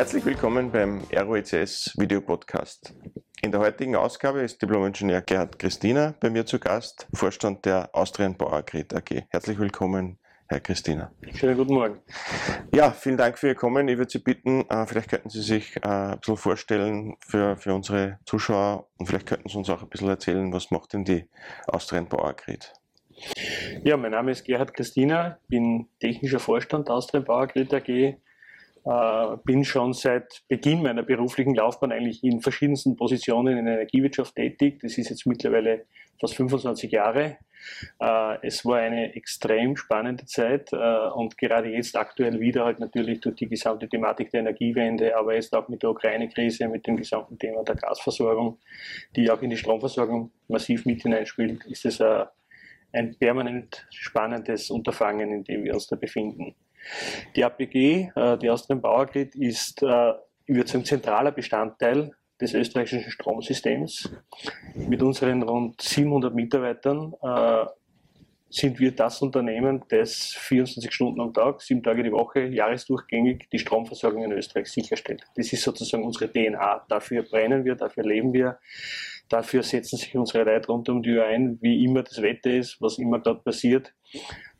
Herzlich willkommen beim ROECS Video Podcast. In der heutigen Ausgabe ist Diplom-Ingenieur Gerhard Christina bei mir zu Gast, Vorstand der Austrian Bauagrit AG. Herzlich willkommen, Herr Christina. Schönen guten Morgen. Ja, vielen Dank für Ihr Kommen. Ich würde Sie bitten, äh, vielleicht könnten Sie sich äh, ein bisschen vorstellen für, für unsere Zuschauer und vielleicht könnten Sie uns auch ein bisschen erzählen, was macht denn die Austrian Bauagrit? Ja, mein Name ist Gerhard Christina, bin technischer Vorstand der Austrian Bauagrit AG äh, bin schon seit Beginn meiner beruflichen Laufbahn eigentlich in verschiedensten Positionen in der Energiewirtschaft tätig. Das ist jetzt mittlerweile fast 25 Jahre. Äh, es war eine extrem spannende Zeit äh, und gerade jetzt aktuell wieder halt natürlich durch die gesamte Thematik der Energiewende, aber jetzt auch mit der Ukraine-Krise, mit dem gesamten Thema der Gasversorgung, die auch in die Stromversorgung massiv mit hineinspielt, ist es ein permanent spannendes Unterfangen, in dem wir uns da befinden. Die APG, äh, die Austrian Power Grid, ist, äh, ich würde zentraler Bestandteil des österreichischen Stromsystems. Mit unseren rund 700 Mitarbeitern äh, sind wir das Unternehmen, das 24 Stunden am Tag, sieben Tage die Woche, jahresdurchgängig die Stromversorgung in Österreich sicherstellt. Das ist sozusagen unsere DNA. Dafür brennen wir, dafür leben wir. Dafür setzen sich unsere Leute rund um die Uhr ein, wie immer das Wetter ist, was immer dort passiert.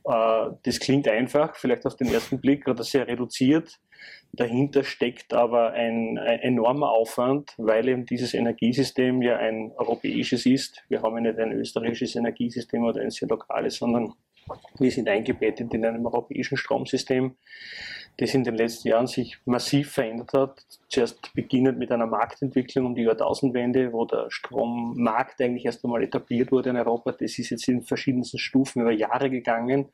Äh, das klingt einfach, vielleicht auf den ersten Blick oder sehr reduziert. Dahinter steckt aber ein, ein, enormer Aufwand, weil eben dieses Energiesystem ja ein europäisches ist. Wir haben ja nicht ein österreichisches Energiesystem oder ein sehr lokales, sondern wir sind eingebettet in einem europäischen Stromsystem das in den letzten Jahren sich massiv verändert hat. Zuerst beginnend mit einer Marktentwicklung um die Jahrtausendwende, wo der Strommarkt eigentlich erst einmal etabliert wurde in Europa. Das ist jetzt in verschiedensten Stufen über Jahre gegangen.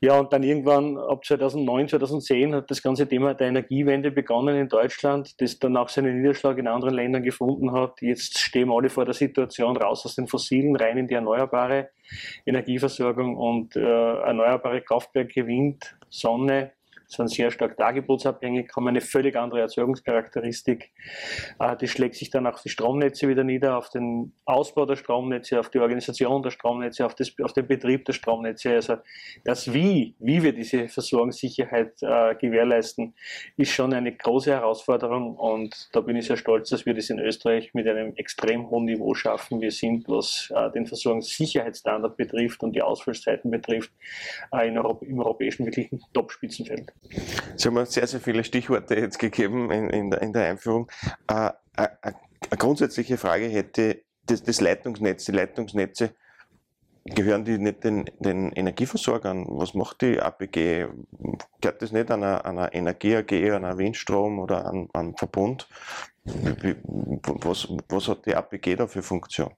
Ja, und dann irgendwann ab 2009, 2010 hat das ganze Thema der Energiewende begonnen in Deutschland, das dann auch seinen Niederschlag in anderen Ländern gefunden hat. Jetzt stehen alle vor der Situation raus aus den Fossilen, rein in die erneuerbare Energieversorgung und äh, erneuerbare Kraftwerke, Wind, Sonne, sind sehr stark dargebotsabhängig, haben eine völlig andere Erzeugungscharakteristik. Äh, das schlägt sich dann auf die Stromnetze wieder nieder, auf den Ausbau der Stromnetze, auf die Organisation der Stromnetze, auf, das, auf den Betrieb der Stromnetze. Also das Wie, wie wir diese Versorgungssicherheit äh, gewährleisten, ist schon eine große Herausforderung und da bin ich sehr stolz, dass wir das in Österreich mit einem extrem hohen Niveau schaffen. Wir sind, was äh, den Versorgungssicherheitsstandard betrifft und die Ausfallzeiten betrifft, äh, in Europ im europäischen wirklichen Top-Spitzenfeld. Sie haben sehr, sehr viele Stichworte jetzt gegeben in, in, der, in der, Einführung. Äh, äh, eine grundsätzliche Frage hätte das, das Leitungsnetz, die Leitungsnetze, gehören die nicht den, den, Energieversorgern? Was macht die APG? Gehört das nicht an einer, einer Energie AG, an einer Windstrom oder an einen Verbund? Was, was hat die APG da für Funktion?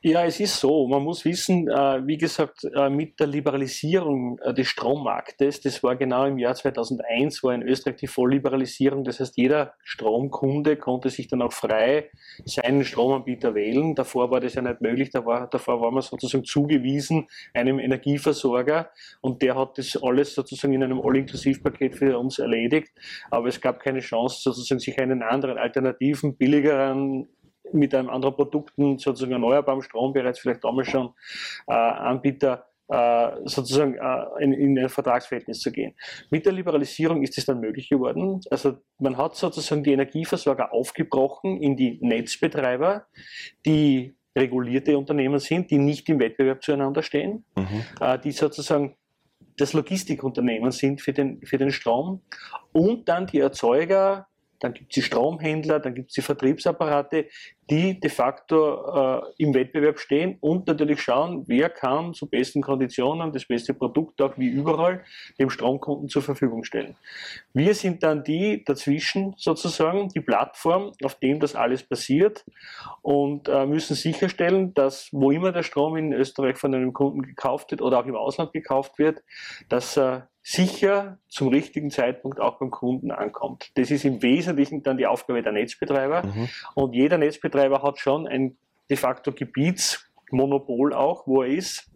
Ja, es ist so. Man muss wissen, äh, wie gesagt, äh, mit der Liberalisierung äh, des Strommarktes, das war genau im Jahr 2001, war in Österreich die Vollliberalisierung. Das heißt, jeder Stromkunde konnte sich dann auch frei seinen Stromanbieter wählen. Davor war das ja nicht möglich. Davor, davor war man sozusagen zugewiesen einem Energieversorger und der hat das alles sozusagen in einem All-Inklusiv-Paket für uns erledigt. Aber es gab keine Chance, sozusagen sich einen anderen, alternativen, billigeren mit einem anderen Produkten, sozusagen erneuerbaren Strom bereits vielleicht damals schon äh, Anbieter äh, sozusagen äh, in, in ein Vertragsverhältnis zu gehen. Mit der Liberalisierung ist es dann möglich geworden. Also man hat sozusagen die Energieversorger aufgebrochen in die Netzbetreiber, die regulierte Unternehmen sind, die nicht im Wettbewerb zueinander stehen, mhm. äh, die sozusagen das Logistikunternehmen sind für den, für den Strom und dann die Erzeuger, dann gibt es die Stromhändler, dann gibt es die Vertriebsapparate, die de facto äh, im Wettbewerb stehen und natürlich schauen, wer kann zu besten Konditionen das beste Produkt auch wie überall dem Stromkunden zur Verfügung stellen. Wir sind dann die dazwischen sozusagen, die Plattform, auf dem das alles passiert und äh, müssen sicherstellen, dass wo immer der Strom in Österreich von einem Kunden gekauft wird oder auch im Ausland gekauft wird, dass äh, sicher zum richtigen Zeitpunkt auch beim Kunden ankommt. Das ist im Wesentlichen dann die Aufgabe der Netzbetreiber. Mhm. Und jeder Netzbetreiber hat schon ein de facto Gebietsmonopol auch, wo er ist.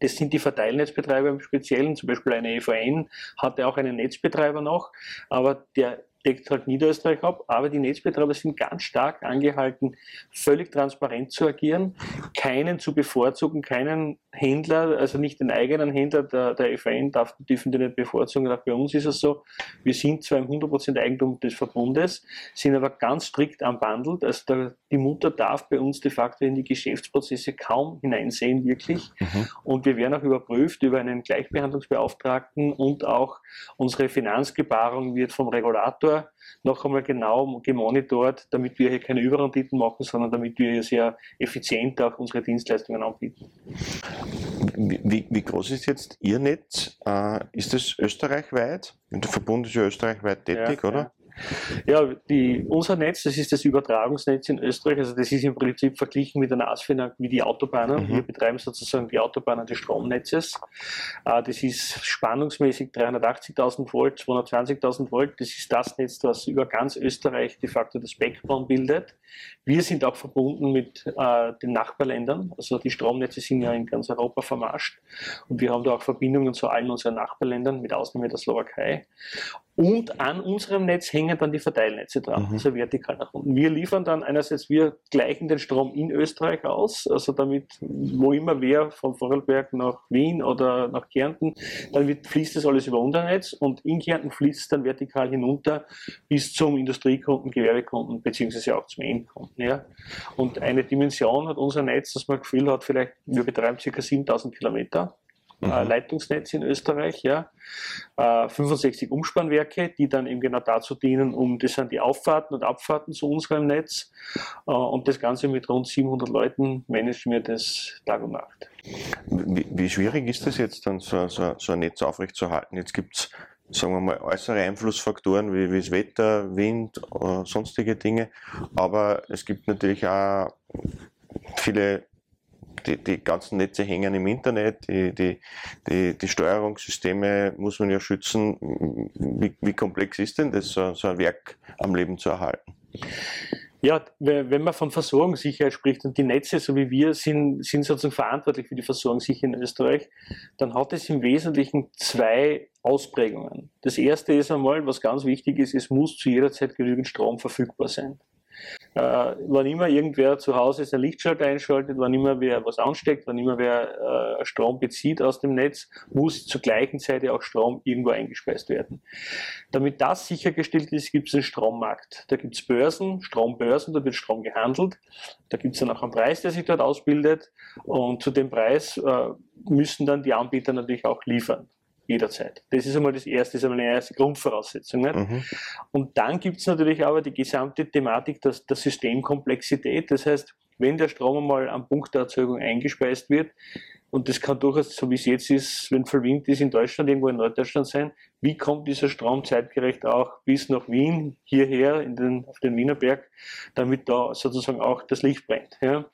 Das sind die Verteilnetzbetreiber im Speziellen, zum Beispiel eine EVN hatte auch einen Netzbetreiber noch, aber der deckt halt Niederösterreich ab, aber die Netzbetreiber sind ganz stark angehalten, völlig transparent zu agieren, keinen zu bevorzugen, keinen Händler, also nicht den eigenen Händler, der, der FAN darf, dürfen die nicht bevorzugen, auch bei uns ist es so, wir sind zwar im 100% Eigentum des Verbundes, sind aber ganz strikt unbundled, also der, die Mutter darf bei uns de facto in die Geschäftsprozesse kaum hineinsehen, wirklich, mhm. und wir werden auch überprüft über einen Gleichbehandlungsbeauftragten und auch unsere Finanzgebarung wird vom Regulator noch einmal genau gemonitort, damit wir hier keine Überrenditen machen, sondern damit wir hier sehr effizient auch unsere Dienstleistungen anbieten. Wie, wie groß ist jetzt Ihr Netz? Äh, ist das österreichweit? Der Verbund ist ja österreichweit tätig, ja, oder? Ja. Ja, die, unser Netz, das ist das Übertragungsnetz in Österreich, also das ist im Prinzip verglichen mit einer ASFINAG wie die Autobahnen. Mhm. Wir betreiben sozusagen die Autobahnen des Stromnetzes. Äh, das ist spannungsmäßig 380.000 Volt, 220.000 Volt. Das ist das Netz, das über ganz Österreich de facto das Backbone bildet. Wir sind auch verbunden mit äh, den Nachbarländern. Also die Stromnetze sind ja in ganz Europa vermascht. Und wir haben da auch Verbindungen zu allen unseren Nachbarländern, mit Ausnahme der Slowakei. Und an unserem Netz hängen dann die Verteilnetze dran, mhm. also vertikal nach unten. Wir liefern dann einerseits, wir gleichen den Strom in Österreich aus, also damit, wo immer wer von Vorarlberg nach Wien oder nach Kärnten, dann wird, fließt das alles über unser Netz und in Kärnten fließt es dann vertikal hinunter bis zum Industriekunden, Gewerbekunden, beziehungsweise auch zum Endkunden. Ja. Und eine Dimension hat unser Netz, dass man Gefühl hat, vielleicht, wir betreiben ca. 7000 Kilometer äh, mhm. Leitungsnetz in Österreich, ja. 65 äh, Umspannwerke, die dann eben genau dazu dienen, um das sind die Auffahrten und Abfahrten zu unserem Netz. Äh, und das Ganze mit rund 700 Leuten managen wir das Tag und Nacht. Wie, wie schwierig ist das jetzt dann, so, so, so ein Netz aufrechtzuerhalten? Jetzt gibt es sagen wir mal, äußere Einflussfaktoren wie, wie das Wetter, Wind, äh, sonstige Dinge. Aber es gibt natürlich auch viele die, die ganzen Netze hängen im Internet, die, die, die, die Steuerungssysteme muss man ja schützen. Wie, wie komplex ist denn das, so, so ein Werk am Leben zu erhalten? Ja, wenn man von Versorgungssicherheit spricht und die Netze, so wie wir, sind, sind sozusagen verantwortlich für die Versorgungssicherheit in Österreich, dann hat es im Wesentlichen zwei Ausprägungen. Das erste ist einmal, was ganz wichtig ist, es muss zu jeder Zeit genügend Strom verfügbar sein. Äh, wann immer irgendwer zu Hause sein Lichtschalter einschaltet, wann immer wer was ansteckt, wann immer wer äh, Strom bezieht aus dem Netz, muss zur gleichen Zeit auch Strom irgendwo eingespeist werden. Damit das sichergestellt ist, gibt es einen Strommarkt. Da gibt es Börsen, Strombörsen, da wird Strom gehandelt. Da gibt es dann auch einen Preis, der sich dort ausbildet. Und zu dem Preis äh, müssen dann die Anbieter natürlich auch liefern jederzeit. Das ist einmal das erste, das ist einmal eine erste Grundvoraussetzung. Mhm. Und dann gibt es natürlich aber die gesamte Thematik der, der Systemkomplexität. Das heißt, wenn der Strom einmal am Punkt der Erzeugung eingespeist wird, und das kann durchaus, so wie es jetzt ist, wenn Wind ist, in Deutschland, irgendwo in Norddeutschland sein. Wie kommt dieser Strom zeitgerecht auch bis nach Wien, hierher, in den, auf den Wienerberg, damit da sozusagen auch das Licht brennt? Ja?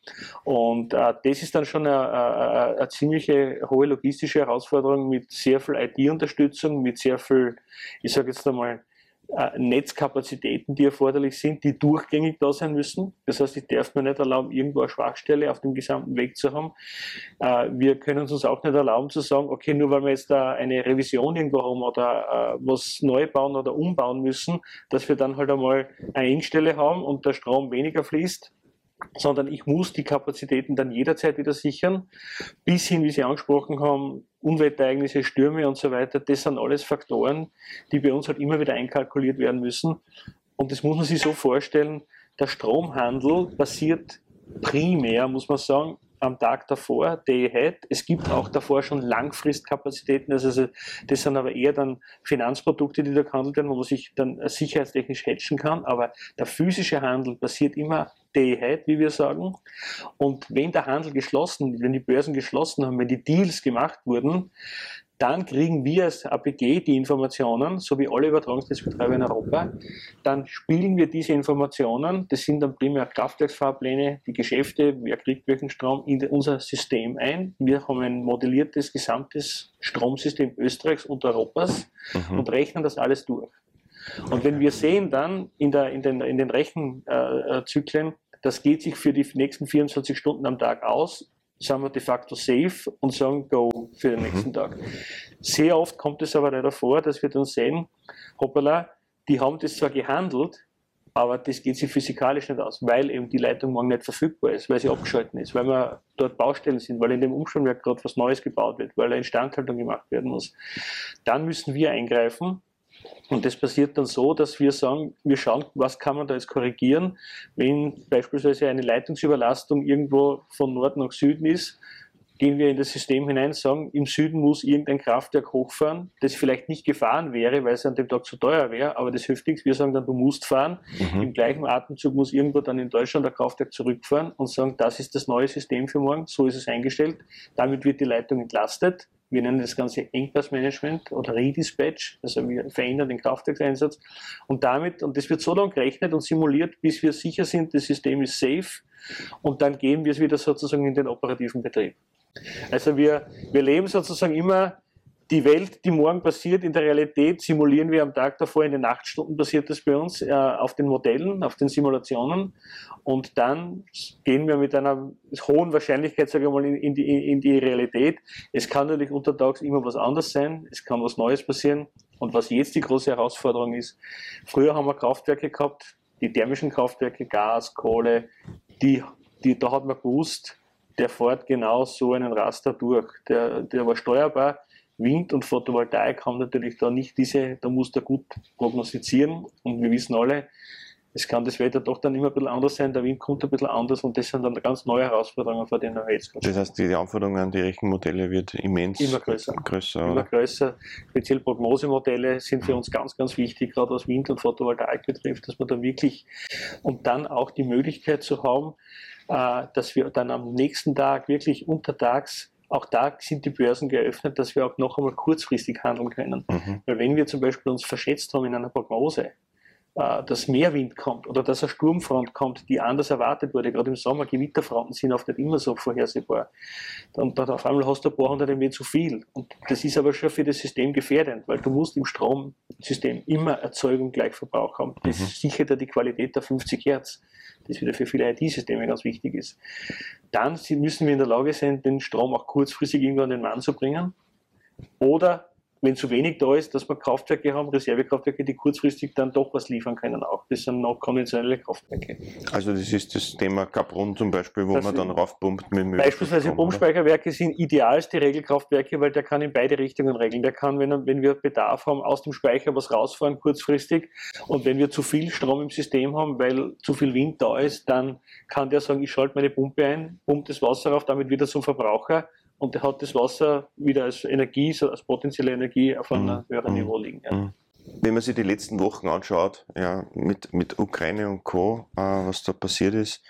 Und äh, das ist dann schon eine, eine, eine ziemliche hohe logistische Herausforderung mit sehr viel IT-Unterstützung, mit sehr viel, ich sage jetzt einmal, äh, Netzkapazitäten, die erforderlich sind, die durchgängig da sein müssen. Das heißt, ich darf mir nicht erlauben, irgendwo eine Schwachstelle auf dem gesamten Weg zu haben. Äh, wir können uns auch nicht erlauben zu sagen, okay, nur weil wir jetzt da eine Revision irgendwo haben oder äh, was neu bauen oder umbauen müssen, dass wir dann halt einmal eine Engstelle haben und der Strom weniger fließt, sondern ich muss die Kapazitäten dann jederzeit wieder sichern, bis hin, wie Sie angesprochen haben, Unwetterereignisse, Stürme und so weiter. Das sind alles Faktoren, die bei uns halt immer wieder einkalkuliert werden müssen. Und das muss man sich so vorstellen, der Stromhandel passiert primär, muss man sagen, am Tag davor, day ahead. Es gibt auch davor schon Langfristkapazitäten, also das sind aber eher dann Finanzprodukte, die da gehandelt werden, wo man sich dann sicherheitstechnisch hatchen kann, aber der physische Handel passiert immer day ahead, wie wir sagen. Und wenn der Handel geschlossen, wenn die Börsen geschlossen haben, wenn die Deals gemacht wurden, dann kriegen wir als APG die Informationen, so wie alle Übertragungsnetzbetreiber in Europa. Dann spielen wir diese Informationen, das sind dann primär Kraftwerksfahrpläne, die Geschäfte, wer kriegt welchen Strom, in unser System ein. Wir haben ein modelliertes gesamtes Stromsystem Österreichs und Europas mhm. und rechnen das alles durch. Und wenn wir sehen dann in, der, in den, in den Rechenzyklen, das geht sich für die nächsten 24 Stunden am Tag aus, sind wir de facto safe und sagen Go für den nächsten mhm. Tag. Sehr oft kommt es aber leider vor, dass wir dann sehen, hoppala, die haben das zwar gehandelt, aber das geht sich physikalisch nicht aus, weil eben die Leitung morgen nicht verfügbar ist, weil sie abgeschalten ist, weil wir dort Baustellen sind, weil in dem Umspannwerk gerade was Neues gebaut wird, weil eine Instandhaltung gemacht werden muss. Dann müssen wir eingreifen und das passiert dann so, dass wir sagen, wir schauen, was kann man da jetzt korrigieren, wenn beispielsweise eine Leitungsüberlastung irgendwo von Nord nach Süden ist, gehen wir in das System hinein, sagen, im Süden muss irgendein Kraftwerk hochfahren, das vielleicht nicht gefahren wäre, weil es an dem Tag zu teuer wäre, aber das hilft nichts. Wir sagen dann, du musst fahren. Mhm. Im gleichen Atemzug muss irgendwo dann in Deutschland ein Kraftwerk zurückfahren und sagen, das ist das neue System für morgen, so ist es eingestellt. Damit wird die Leitung entlastet. Wir nennen das Ganze Engpassmanagement oder Redispatch, also wir verändern den Kraftwerkseinsatz. Und damit, und das wird so lange gerechnet und simuliert, bis wir sicher sind, das System ist safe. Und dann gehen wir es wieder sozusagen in den operativen Betrieb. Also wir, wir leben sozusagen immer die Welt, die morgen passiert, in der Realität simulieren wir am Tag davor, in den Nachtstunden passiert das bei uns, äh, auf den Modellen, auf den Simulationen. Und dann gehen wir mit einer hohen Wahrscheinlichkeit, sage ich mal, in, in, die, in die Realität. Es kann natürlich untertags immer was anderes sein, es kann was Neues passieren. Und was jetzt die große Herausforderung ist, früher haben wir Kraftwerke gehabt, die thermischen Kraftwerke, Gas, Kohle, die, die, da hat man gewusst, der fährt genau so einen Raster durch. Der, der war steuerbar. Wind und Photovoltaik haben natürlich da nicht diese, da muss der gut prognostizieren. Und wir wissen alle, es kann das Wetter doch dann immer ein bisschen anders sein, der Wind kommt ein bisschen anders und das sind dann ganz neue Herausforderungen, vor denen wir jetzt kommen. Das heißt, die Anforderungen an die Rechenmodelle wird immens immer größer. größer immer größer. Speziell Prognosemodelle sind für uns ganz, ganz wichtig, gerade was Wind und Photovoltaik betrifft, dass man da wirklich und dann auch die Möglichkeit zu haben, äh, dass wir dann am nächsten Tag wirklich untertags auch da sind die Börsen geöffnet, dass wir auch noch einmal kurzfristig handeln können. Mhm. Weil wenn wir zum Beispiel uns verschätzt haben in einer Prognose, äh, dass mehr Wind kommt oder dass eine Sturmfront kommt, die anders erwartet wurde. Gerade im Sommer, Gewitterfronten sind oft nicht immer so vorhersehbar. Und dann auf einmal hast du ein paar hundert MW zu viel. Und das ist aber schon für das System gefährdend, weil du musst im Stromsystem immer Erzeugung gleich Verbrauch haben. Das mhm. sichert ja die Qualität der 50 Hertz, das wieder für viele IT-Systeme ganz wichtig ist. Dann müssen wir in der Lage sein, den Strom auch kurzfristig irgendwo an den Mann zu bringen. Oder wenn zu wenig da ist, dass wir Kraftwerke haben, Reservekraftwerke, die kurzfristig dann doch was liefern können auch. Das sind noch konventionelle Kraftwerke. Also das ist das Thema Kaprun zum Beispiel, wo das man dann raufpumpt mit Müll. Beispielsweise Pumpspeicherwerke sind idealste Regelkraftwerke, weil der kann in beide Richtungen regeln. Der kann, wenn, wenn wir Bedarf haben, aus dem Speicher was rausfahren kurzfristig und wenn wir zu viel Strom im System haben, weil zu viel Wind da ist, dann kann der sagen, ich schalte meine Pumpe ein, pumpt das Wasser auf, damit wieder zum Verbraucher und der hat das Wasser wieder als Energie, so als potenzielle Energie auf einem mhm. höheren mhm. Niveau liegen. Ja. Mhm. Wenn man sich die letzten Wochen anschaut, ja, mit, mit Ukraine und Co., äh, was da passiert ist,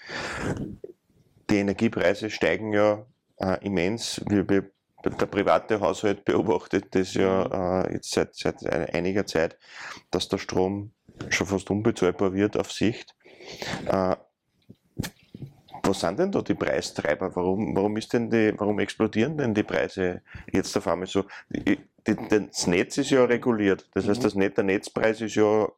die Energiepreise steigen ja äh, immens. Wir, wir, der private Haushalt beobachtet das ja äh, jetzt seit, seit einiger Zeit, dass der Strom schon fast unbezahlbar wird auf Sicht. Äh, was sind denn da die Preistreiber? Warum, warum, ist denn die, warum explodieren denn die Preise jetzt auf einmal so? Die, die, das Netz ist ja reguliert. Das heißt, mhm. das Net, der Netzpreis ist ja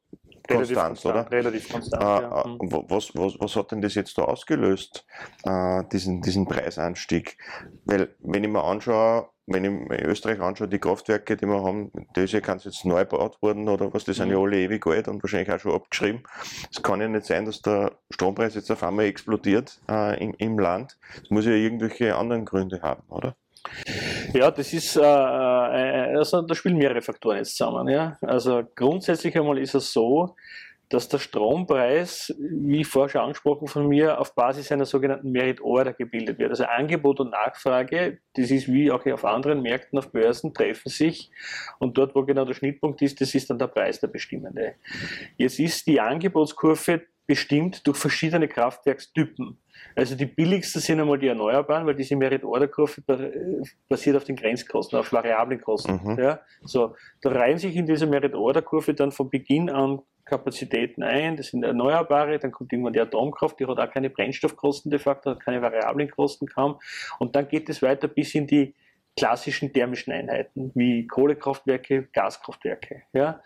konstant, oder? Relativ konstant, äh, ja. Äh, mhm. was, was, was hat denn das jetzt da ausgelöst, äh, diesen, diesen Preisanstieg? Weil, wenn ich mir anschaue, wenn ich mir Österreich anschaue, die Kraftwerke, die wir haben, ja ganz jetzt neu gebaut worden oder was, die sind ja mhm. alle ewig alt und wahrscheinlich auch schon abgeschrieben. Es kann ja nicht sein, dass der Strompreis jetzt auf einmal explodiert äh, im, im Land. Das muss ja irgendwelche anderen Gründe haben, oder? Ja, das ist, äh, äh, also da spielen mehrere Faktoren jetzt zusammen. Ja? Also grundsätzlich einmal ist es so, dass der Strompreis, wie vorher schon angesprochen von mir, auf Basis einer sogenannten Merit Order gebildet wird. Also Angebot und Nachfrage, das ist wie auch auf anderen Märkten, auf Börsen, treffen sich und dort, wo genau der Schnittpunkt ist, das ist dann der Preis der bestimmende. Jetzt ist die Angebotskurve bestimmt durch verschiedene Kraftwerkstypen. Also die billigsten sind einmal die Erneuerbaren, weil diese Merit-Order-Kurve basiert auf den Grenzkosten, auf variablen Kosten. Mhm. Ja, so, da reihen sich in diese Merit-Order-Kurve dann von Beginn an Kapazitäten ein, das sind Erneuerbare, dann kommt irgendwann die Atomkraft, die hat auch keine Brennstoffkosten de facto, hat keine variablen Kosten kaum. Und dann geht es weiter bis in die klassischen thermischen Einheiten wie Kohlekraftwerke, Gaskraftwerke. Ja.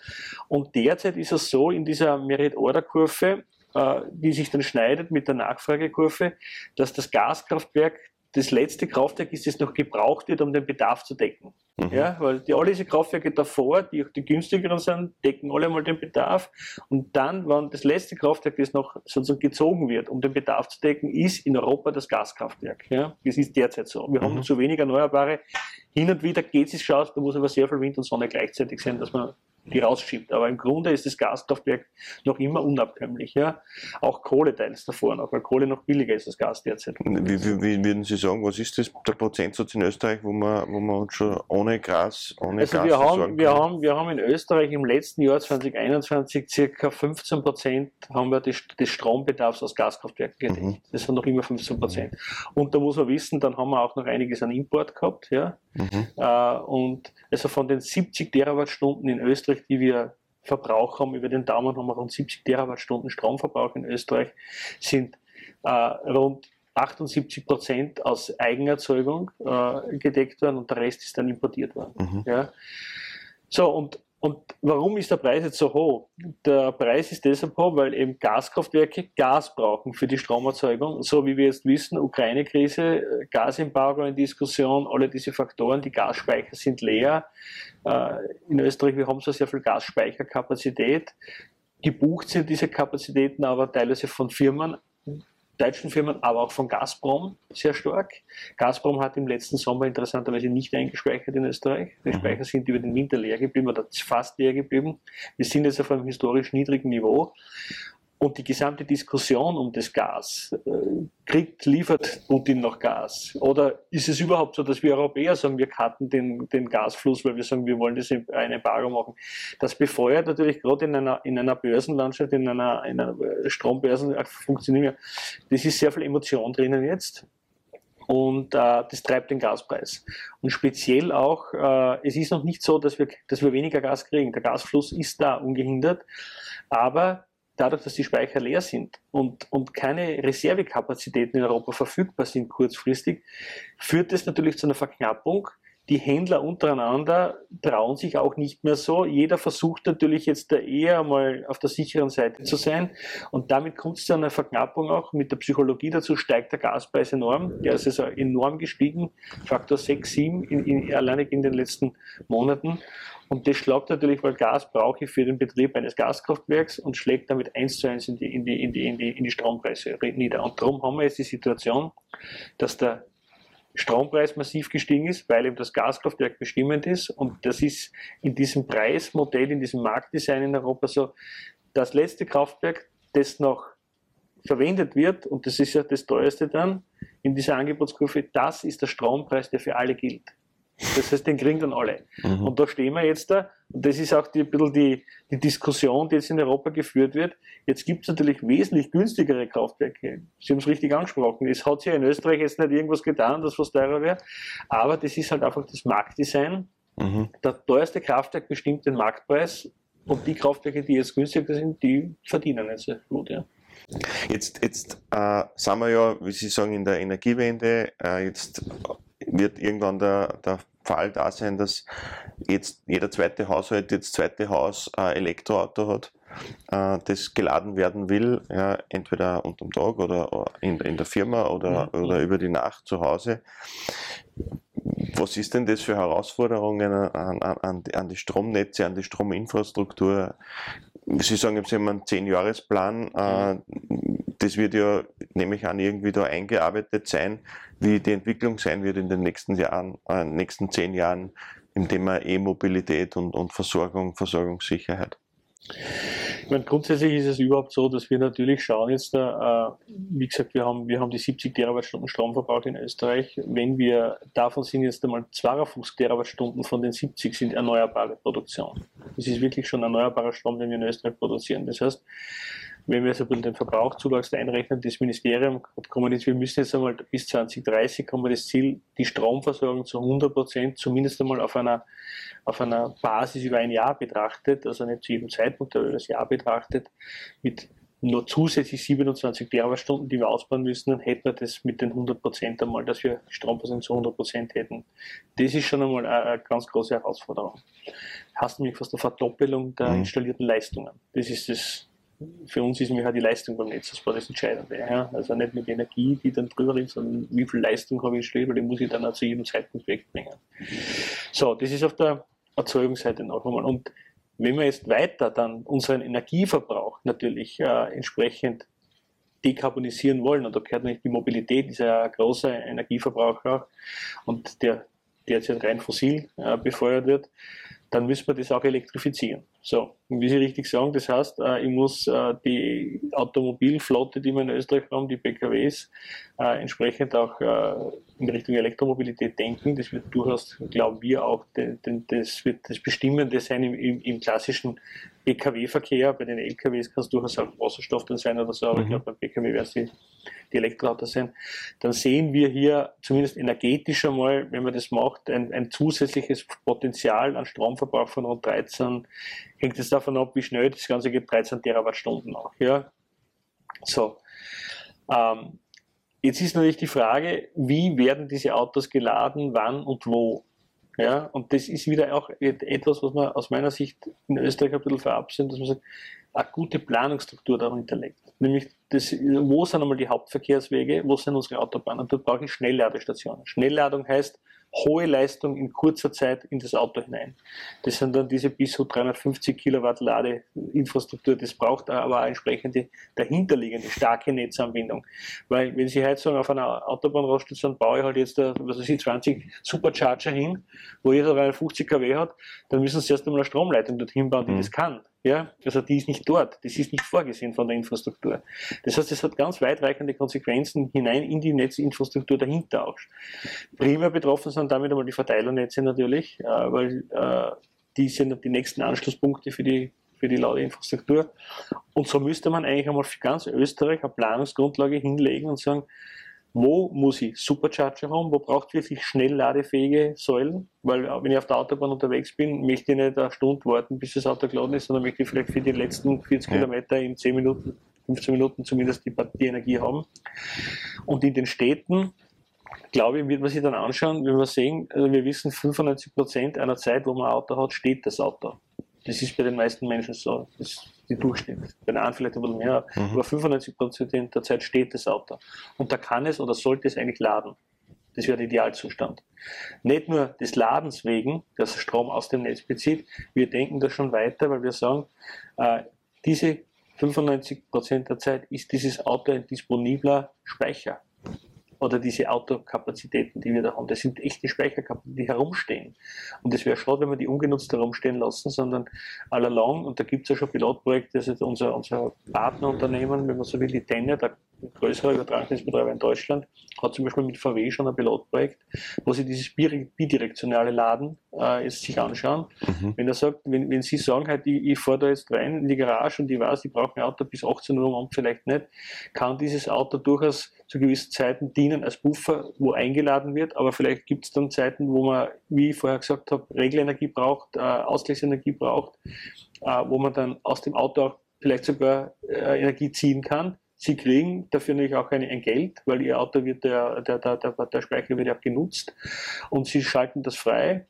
Und derzeit ist es so, in dieser Merit-Order-Kurve äh, die sich dann schneidet mit der Nachfragekurve, dass das Gaskraftwerk das letzte Kraftwerk ist, das noch gebraucht wird, um den Bedarf zu decken. Mhm. Ja, weil die, alle diese Kraftwerke davor, die auch die günstigeren sind, decken alle mal den Bedarf. Und dann, wenn das letzte Kraftwerk, das noch sozusagen gezogen wird, um den Bedarf zu decken, ist in Europa das Gaskraftwerk. Ja, das ist derzeit so. Wir mhm. haben zu wenig Erneuerbare. Hin und wieder geht es aus, da muss aber sehr viel Wind und Sonne gleichzeitig sein, dass man die rausschiebt. Aber im Grunde ist das Gaskraftwerk noch immer unabkömmlich. Ja? Auch Kohle teils davor noch, weil Kohle noch billiger ist als Gas derzeit. Wie, wie, wie würden Sie sagen, was ist das, der Prozentsatz in Österreich, wo man, wo man schon ohne Gas, ohne also Gas wir haben, wir haben, wir haben in Österreich im letzten Jahr 2021 circa 15 Prozent haben wir des, des Strombedarfs aus Gaskraftwerken gedeckt. Mhm. Das sind noch immer 15 Prozent. Und da muss man wissen, dann haben wir auch noch einiges an Import gehabt. Ja? Mhm. Äh, und also von den 70 Terawattstunden in Österreich, die wir Verbrauch haben, über den Daumen haben wir rund 70 Terawattstunden Stromverbrauch in Österreich, sind äh, rund 78 Prozent aus Eigenerzeugung äh, gedeckt worden und der Rest ist dann importiert worden. Mhm. Ja. So, und und warum ist der Preis jetzt so hoch? Der Preis ist deshalb hoch, weil eben Gaskraftwerke Gas brauchen für die Stromerzeugung. So wie wir jetzt wissen, Ukraine-Krise, Gasembargo in Diskussion, alle diese Faktoren, die Gasspeicher sind leer. Äh, in Österreich, wir haben so sehr viel Gasspeicherkapazität. Gebucht sind diese Kapazitäten aber teilweise von Firmen, deutschen Firmen, aber auch von Gazprom sehr stark. Gazprom hat im letzten Sommer interessanterweise nicht eingespeichert in Österreich. Die mhm. Speicher sind über den Winter leer geblieben oder fast leer geblieben. Wir sind jetzt auf einem historisch niedrigen Niveau. Und die gesamte Diskussion um das Gas, äh, kriegt, liefert Putin noch Gas? Oder ist es überhaupt so, dass wir Europäer sagen, wir cutten den, den Gasfluss, weil wir sagen, wir wollen das eine Embargo machen? Das befeuert natürlich gerade in einer, in einer Börsenlandschaft, in einer, in einer Strombörsen funktionieren. Das ist sehr viel Emotion drinnen jetzt und äh, das treibt den Gaspreis. Und speziell auch, äh, es ist noch nicht so, dass wir, dass wir weniger Gas kriegen. Der Gasfluss ist da ungehindert, aber dadurch, dass die Speicher leer sind und, und keine Reservekapazitäten in Europa verfügbar sind kurzfristig, führt es natürlich zu einer Verknappung. Die Händler untereinander trauen sich auch nicht mehr so. Jeder versucht natürlich jetzt da eher mal auf der sicheren Seite zu sein. Und damit kommt es zu einer Verknappung auch. Mit der Psychologie dazu steigt der Gaspreis enorm. Der ist also enorm gestiegen. Faktor 6, 7 in, in, alleinig in den letzten Monaten. Und das schlagt natürlich, weil Gas brauche ich für den Betrieb eines Gaskraftwerks und schlägt damit eins zu eins in die, in die, in die, in die, in die Strompreise nieder. Und darum haben wir jetzt die Situation, dass der Strompreis massiv gestiegen ist, weil eben das Gaskraftwerk bestimmend ist. Und das ist in diesem Preismodell, in diesem Marktdesign in Europa so, das letzte Kraftwerk, das noch verwendet wird, und das ist ja das teuerste dann in dieser Angebotskurve, das ist der Strompreis, der für alle gilt. Das heißt, den kriegen dann alle. Mhm. Und da stehen wir jetzt da. Und das ist auch die, ein bisschen die, die Diskussion, die jetzt in Europa geführt wird. Jetzt gibt es natürlich wesentlich günstigere Kraftwerke. Sie haben es richtig angesprochen. Es hat sich ja in Österreich jetzt nicht irgendwas getan, das was teurer wäre. Aber das ist halt einfach das Marktdesign. Mhm. Der teuerste Kraftwerk bestimmt den Marktpreis. Und die Kraftwerke, die jetzt günstiger sind, die verdienen jetzt gut. Ja. Jetzt, jetzt äh, sind wir ja, wie Sie sagen, in der Energiewende. Äh, jetzt wird irgendwann der, der Fall da sein, dass jetzt jeder zweite Haushalt, jetzt zweite Haus ein Elektroauto hat, äh, das geladen werden will, ja, entweder unterm Tag oder in, in der Firma oder, mhm. oder über die Nacht zu Hause. Was ist denn das für Herausforderungen an, an, an die Stromnetze, an die Strominfrastruktur? Sie sagen, Sie haben einen 10-Jahres-Plan. Äh, das wird ja, nehme ich an, irgendwie da eingearbeitet sein, wie die Entwicklung sein wird in den nächsten Jahren, äh, nächsten zehn Jahren im Thema E-Mobilität und, und Versorgung, Versorgungssicherheit. Ich meine, grundsätzlich ist es überhaupt so, dass wir natürlich schauen jetzt, äh, wie gesagt, wir haben, wir haben die 70 Terawattstunden Stromverbrauch in Österreich. Wenn wir, davon sind jetzt einmal 52 Terawattstunden von den 70 sind erneuerbare Produktion. Das ist wirklich schon erneuerbarer Strom, den wir in Österreich produzieren. Das heißt, wenn wir so ein bisschen den Verbrauchzuwachs einrechnen, das Ministerium hat kommuniziert, wir müssen jetzt einmal bis 2030 haben wir das Ziel, die Stromversorgung zu 100 Prozent, zumindest einmal auf einer, auf einer Basis über ein Jahr betrachtet, also nicht zu jedem Zeitpunkt, aber über das Jahr betrachtet, mit nur zusätzlich 27 Terawattstunden, die wir ausbauen müssen, dann hätten wir das mit den 100 Prozent einmal, dass wir Stromversorgung zu 100 Prozent hätten. Das ist schon einmal eine, eine ganz große Herausforderung. Hast nämlich fast eine Verdoppelung der mhm. installierten Leistungen. Das ist das für uns ist mir halt die Leistung beim Netz das Entscheidende. Ja? Also nicht die Energie, die dann drüber ist, sondern wie viel Leistung habe ich stehen, weil die muss ich dann auch zu jedem Zeitpunkt wegbringen. So, das ist auf der Erzeugungsseite noch einmal. Und wenn wir jetzt weiter dann unseren Energieverbrauch natürlich äh, entsprechend dekarbonisieren wollen, und da gehört nämlich die Mobilität, ist ja ein großer Energieverbraucher und der derzeit rein fossil äh, befeuert wird, dann müssen wir das auch elektrifizieren. So, und wie Sie richtig sagen, das heißt, äh, ich muss äh, die Automobilflotte, die wir in Österreich haben, die PKWs, äh, entsprechend auch in Richtung Elektromobilität denken. Das wird durchaus, glauben wir, auch das wird das Bestimmende sein im, im, im klassischen PKW-Verkehr. Bei den LKWs kann es durchaus auch Wasserstoff dann sein oder so, aber mhm. ich glaube, beim PKW wäre es die, die Elektroautos sein. Dann sehen wir hier zumindest energetisch einmal, wenn man das macht, ein, ein zusätzliches Potenzial an Stromverbrauch von rund 13 hängt es davon ab, wie schnell das Ganze geht, 13 Terawattstunden auch. Ja? So. Ähm, jetzt ist natürlich die Frage, wie werden diese Autos geladen, wann und wo? Ja, und das ist wieder auch etwas, was man aus meiner Sicht in Österreich ein bisschen verabsehen, dass man sagt, eine gute Planungsstruktur dahinter legt. Nämlich, das, wo sind einmal die Hauptverkehrswege, wo sind unsere Autobahnen? Dort brauche ich Schnellladestationen. Schnellladung heißt, hohe Leistung in kurzer Zeit in das Auto hinein. Das sind dann diese bis zu 350 Kilowatt Ladeinfrastruktur. Das braucht aber auch entsprechende dahinterliegende starke Netzanbindung. Weil wenn Sie heute sagen, auf einer Autobahnraststation baue ich halt jetzt da, was weiß ich, 20 Supercharger hin, wo jeder 350 kW hat, dann müssen Sie erst einmal eine Stromleitung dorthin bauen, die mhm. das kann. Ja, also die ist nicht dort, das ist nicht vorgesehen von der Infrastruktur. Das heißt, es hat ganz weitreichende Konsequenzen hinein in die Netzinfrastruktur dahinter auch. Primär betroffen sind damit einmal die Verteilernetze natürlich, äh, weil äh, die sind die nächsten Anschlusspunkte für die für die laute Infrastruktur. Und so müsste man eigentlich einmal für ganz Österreich eine Planungsgrundlage hinlegen und sagen, wo muss ich Supercharger haben, wo braucht wirklich schnell ladefähige Säulen, weil wenn ich auf der Autobahn unterwegs bin, möchte ich nicht eine Stunde warten, bis das Auto geladen ist, sondern möchte ich vielleicht für die letzten 40 ja. Kilometer in 10 Minuten, 15 Minuten zumindest die, die Energie haben. Und in den Städten glaube ich, wird man sich dann anschauen, wenn wir sehen, also wir wissen, 95 Prozent einer Zeit, wo man ein Auto hat, steht das Auto. Das ist bei den meisten Menschen so. Das die Durchschnitt. Bei den anderen vielleicht ein bisschen mehr, mhm. aber 95 Prozent der Zeit steht das Auto. Und da kann es oder sollte es eigentlich laden. Das wäre der Idealzustand. Nicht nur des Ladens wegen, dass Strom aus dem Netz bezieht, wir denken da schon weiter, weil wir sagen, äh, diese 95 Prozent der Zeit ist dieses Auto ein disponibler Speicher oder diese Autokapazitäten, die wir da haben. Das sind echte Speicherkapazitäten, die herumstehen. Und es wäre schade, wenn wir die ungenutzt herumstehen lassen, sondern allalong, und da gibt es ja schon Pilotprojekte, also unser, unser Partnerunternehmen, wenn man so will, die Tenne, der größere Übertragungsbetreiber in Deutschland, hat zum Beispiel mit VW schon ein Pilotprojekt, wo sie dieses bidirektionale Laden äh, jetzt sich anschauen. Mhm. Wenn er sagt, wenn, wenn Sie sagen, halt, ich, ich fahre da jetzt rein in die Garage und ich weiß, ich brauche ein Auto bis 18 Uhr und vielleicht nicht, kann dieses Auto durchaus zu gewissen Zeiten dienen als Buffer, wo eingeladen wird, aber vielleicht gibt es dann Zeiten, wo man, wie ich vorher gesagt habe, Regelenergie braucht, äh, Ausgleichsenergie braucht, äh, wo man dann aus dem Auto auch vielleicht sogar äh, Energie ziehen kann. Sie kriegen dafür natürlich auch ein, ein Geld, weil Ihr Auto wird, der, der, der, der, der Speicher wird ja genutzt und Sie schalten das frei.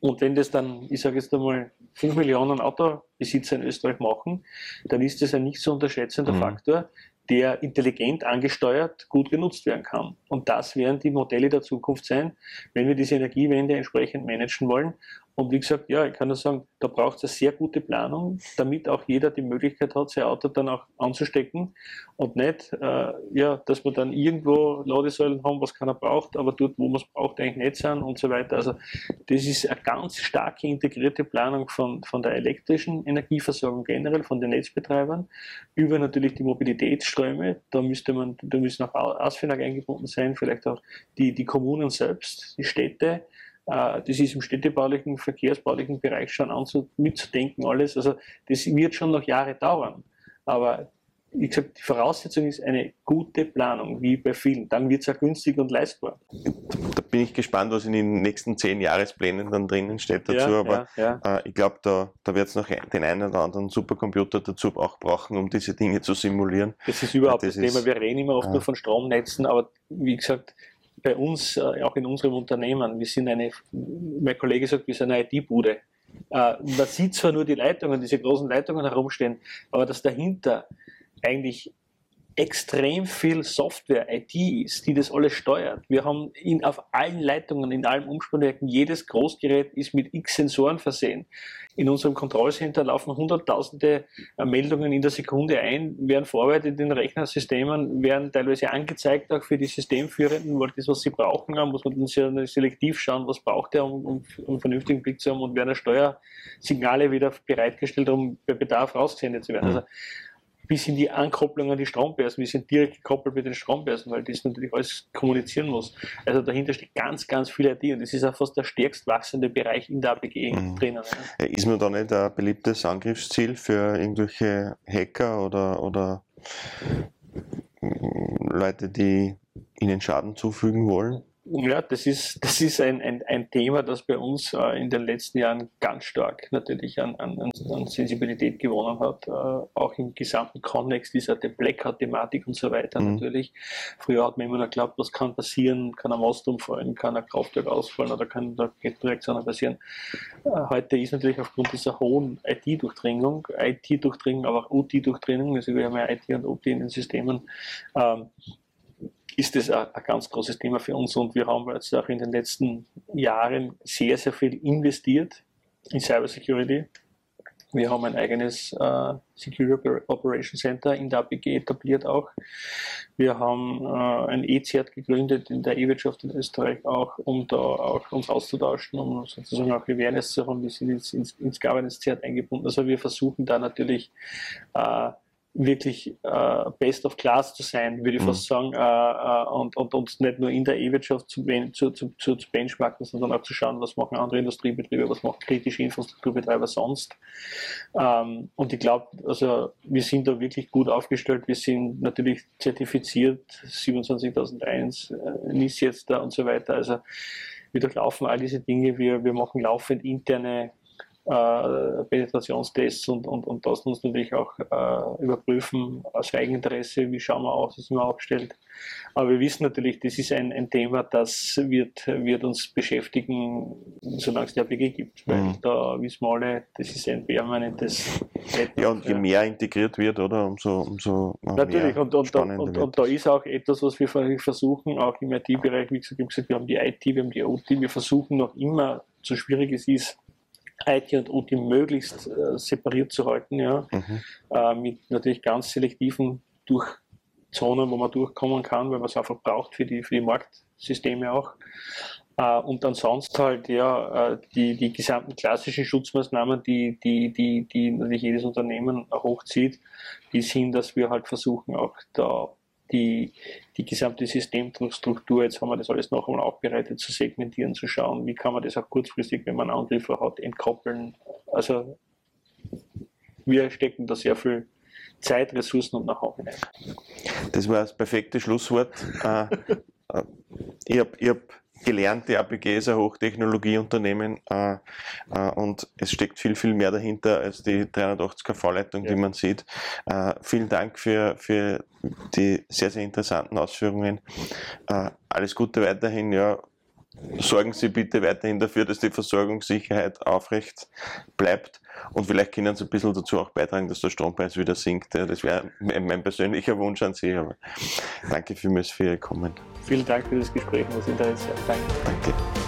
Und wenn das dann, ich sage jetzt einmal, 5 Millionen Autobesitzer in Österreich machen, dann ist das ein nicht zu unterschätzender mhm. Faktor, der intelligent angesteuert gut genutzt werden kann. Und das werden die Modelle der Zukunft sein, wenn wir diese Energiewende entsprechend managen wollen. Und wie gesagt, ja, ich kann nur sagen, da braucht es eine sehr gute Planung, damit auch jeder die Möglichkeit hat, sein Auto dann auch anzustecken und nicht, äh, ja, dass wir dann irgendwo Ladesäulen haben, was keiner braucht, aber dort, wo man es braucht, eigentlich nicht sind und so weiter. Also das ist eine ganz starke integrierte Planung von, von der elektrischen Energieversorgung generell, von den Netzbetreibern, über natürlich die Mobilitätsströme. Da müsste man, da müssen auch Ausfinag eingebunden sein, vielleicht auch die, die Kommunen selbst, die Städte, das ist im städtebaulichen, verkehrsbaulichen Bereich schon anzu, mitzudenken, alles. Also das wird schon noch Jahre dauern. Aber wie gesagt, die Voraussetzung ist eine gute Planung, wie bei vielen. Dann wird es auch günstig und leistbar. Da bin ich gespannt, was in den nächsten zehn Jahresplänen dann drinnen steht dazu. Ja, aber ja, ja. Äh, ich glaube, da, da wird es noch den einen oder anderen Supercomputer dazu auch brauchen, um diese Dinge zu simulieren. Das ist überhaupt das, das Thema. Wir reden immer oft nur von Stromnetzen, aber wie gesagt, bei uns, äh, auch in unserem Unternehmen, wir sind eine, mein Kollege sagt, wir sind eine IT-Bude. äh, man sieht zwar nur die Leitungen, diese großen Leitungen herumstehen, aber dass dahinter eigentlich extrem viel Software, IT ist, die das alles steuert. Wir haben in, auf allen Leitungen, in allen Umspannwerken, jedes Großgerät ist mit x Sensoren versehen. In unserem Kontrollcenter laufen hunderttausende äh, Meldungen in der Sekunde ein, werden verarbeitet in den Rechnersystemen, werden teilweise angezeigt auch für die Systemführenden, weil das, was sie brauchen, muss man dann sehr selektiv schauen, was braucht er, um, um, um einen vernünftigen Blick zu haben und werden Steuersignale wieder bereitgestellt, um bei Bedarf rausgesendet zu werden. Also, bis in die Ankopplung an die Strombörsen. Wir sind direkt gekoppelt mit den Strombörsen, weil das natürlich alles kommunizieren muss. Also dahinter steht ganz, ganz viel IT und das ist auch fast der stärkst wachsende Bereich in der APG mhm. drinnen. Ja. Ist man da nicht ein beliebtes Angriffsziel für irgendwelche Hacker oder, oder Leute, die ihnen Schaden zufügen wollen? Ja, das ist, das ist ein, ein, ein Thema, das bei uns äh, in den letzten Jahren ganz stark natürlich an, an, an Sensibilität gewonnen hat, äh, auch im gesamten Kontext dieser Blackout-Thematik und so weiter mhm. natürlich. Früher hat man immer noch geglaubt, was kann passieren, kann ein Mast umfallen, kann ein Kraftwerk ausfallen oder kann da Kettenreaktionen passieren. Äh, heute ist natürlich aufgrund dieser hohen IT-Durchdringung, IT-Durchdringung, aber auch UT-Durchdringung, also wir haben ja IT und OT in den Systemen, ähm, ist das ein, ganz großes Thema für uns und wir haben jetzt auch in den letzten Jahren sehr, sehr viel investiert in Cybersecurity. Wir haben ein eigenes äh, Security Operation Center in der APG etabliert auch. Wir haben äh, ein E-Zert gegründet in der E-Wirtschaft in Österreich auch, um da auch uns auszutauschen, um sozusagen auch Awareness zu haben. Wir sind jetzt ins, ins Governance-Zert eingebunden. Also wir versuchen da natürlich äh, wirklich äh, best of class zu sein, würde ich mhm. fast sagen, äh, äh, und, und uns nicht nur in der E-Wirtschaft zu, zu, zu, zu, benchmarken, sondern auch zu schauen, was machen andere Industriebetriebe, was machen kritische Infrastrukturbetreiber sonst. Ähm, und ich glaube, also wir sind da wirklich gut aufgestellt. Wir sind natürlich zertifiziert, 27001, äh, NIS jetzt da und so weiter. Also wir durchlaufen all diese Dinge. Wir, wir machen laufend interne äh, Penetrationstests und, und, und das uns natürlich auch äh, überprüfen aus Eigeninteresse, wie schauen wir aus, wie sind wir aufgestellt. Aber wir wissen natürlich, das ist ein, ein Thema, das wird, wird uns beschäftigen, solange es die APG gibt. Weil mhm. da wissen wir alle, das ist ein permanentes Ja, und je mehr integriert wird, oder, umso, umso Natürlich, und, und, und, und, da ist auch etwas, was wir versuchen, auch im IT-Bereich, wie gesagt, wir haben die IT, wir haben die OT, wir versuchen noch immer, so schwierig es ist, IT und OT möglichst äh, separiert zu halten, ja, mhm. äh, mit natürlich ganz selektiven Durchzonen, wo man durchkommen kann, weil man es einfach braucht für die, für die Marktsysteme auch. Äh, und ansonsten halt ja äh, die, die gesamten klassischen Schutzmaßnahmen, die, die, die, die natürlich jedes Unternehmen hochzieht, die sind, dass wir halt versuchen, auch da die, die gesamte Systemstruktur, jetzt haben wir das alles noch einmal aufbereitet, zu segmentieren, zu schauen, wie kann man das auch kurzfristig, wenn man Angriffe hat, entkoppeln. Also wir stecken da sehr viel Zeit, Ressourcen und Know-how hinein. Das war das perfekte Schlusswort. Äh, äh, ich habe hab gelernt, die APG ist ein Hochtechnologieunternehmen äh, äh, und es steckt viel, viel mehr dahinter als die 380 kV-Leitung, ja. die man sieht. Äh, vielen Dank für, für die sehr, sehr interessanten Ausführungen. Äh, alles Gute weiterhin. Ja, sorgen Sie bitte weiterhin dafür, dass die Versorgungssicherheit aufrecht bleibt und vielleicht können Sie ein bisschen dazu auch beitragen, dass der Strompreis wieder sinkt. Das wäre mein persönlicher Wunsch an Sie. Aber danke vielmals für Ihr Kommen. Vielen Dank für das Gespräch, das Interesse. Danke. Danke.